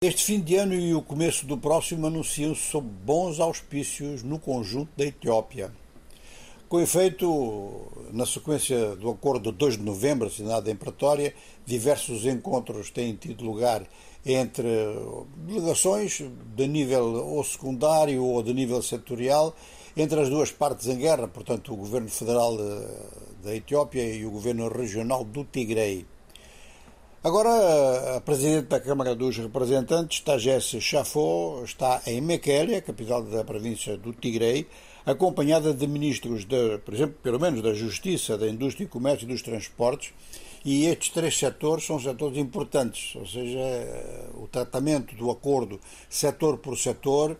Este fim de ano e o começo do próximo anunciam-se sob bons auspícios no conjunto da Etiópia. Com efeito, na sequência do acordo de 2 de novembro, assinado em Pretória, diversos encontros têm tido lugar entre delegações de nível ou secundário ou de nível setorial, entre as duas partes em guerra, portanto, o governo federal da Etiópia e o governo regional do Tigray. Agora, a Presidente da Câmara dos Representantes, Tajes Chafo, está em Mekelle, a capital da província do Tigray, acompanhada de ministros, de, por exemplo, pelo menos da Justiça, da Indústria e Comércio e dos Transportes, e estes três setores são setores importantes, ou seja, o tratamento do acordo setor por setor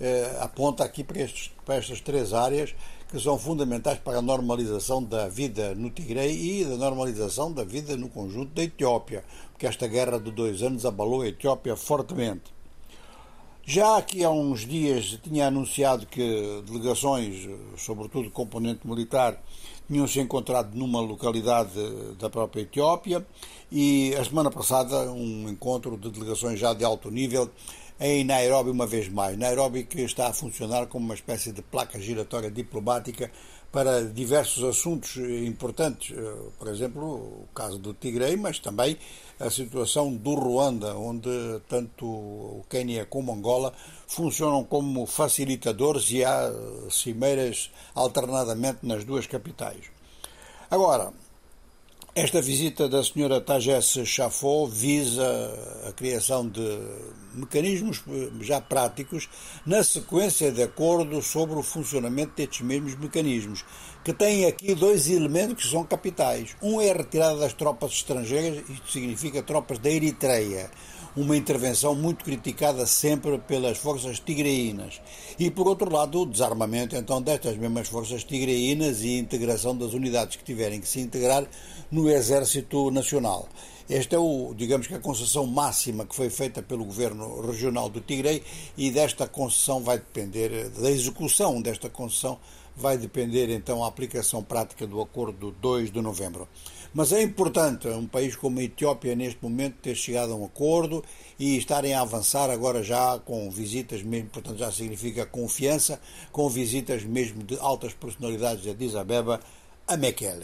eh, aponta aqui para, estes, para estas três áreas que são fundamentais para a normalização da vida no Tigray e da normalização da vida no conjunto da Etiópia, porque esta guerra de dois anos abalou a Etiópia fortemente. Já aqui há uns dias tinha anunciado que delegações, sobretudo componente militar, tinham se encontrado numa localidade da própria Etiópia e a semana passada um encontro de delegações já de alto nível em Nairobi uma vez mais. Nairobi que está a funcionar como uma espécie de placa giratória diplomática para diversos assuntos importantes, eh, por exemplo, o caso do Tigray, mas também a situação do Ruanda, onde tanto o Quênia como Angola funcionam como facilitadores e há cimeiras alternadamente nas duas capitais. Agora, esta visita da senhora Tajes Chafó visa a criação de mecanismos já práticos na sequência de acordo sobre o funcionamento destes mesmos mecanismos, que têm aqui dois elementos que são capitais. Um é a retirada das tropas estrangeiras, isto significa tropas da Eritreia, uma intervenção muito criticada sempre pelas forças tigreínas. E, por outro lado, o desarmamento então destas mesmas forças tigreínas e integração das unidades que tiverem que se integrar no Exército Nacional. Esta é, o, digamos que a concessão máxima que foi feita pelo governo regional do Tigre e desta concessão vai depender, da execução desta concessão vai depender então a aplicação prática do acordo 2 de novembro. Mas é importante um país como a Etiópia, neste momento, ter chegado a um acordo e estarem a avançar agora já com visitas mesmo, portanto já significa confiança, com visitas mesmo de altas personalidades de Addis Abeba a Mekele.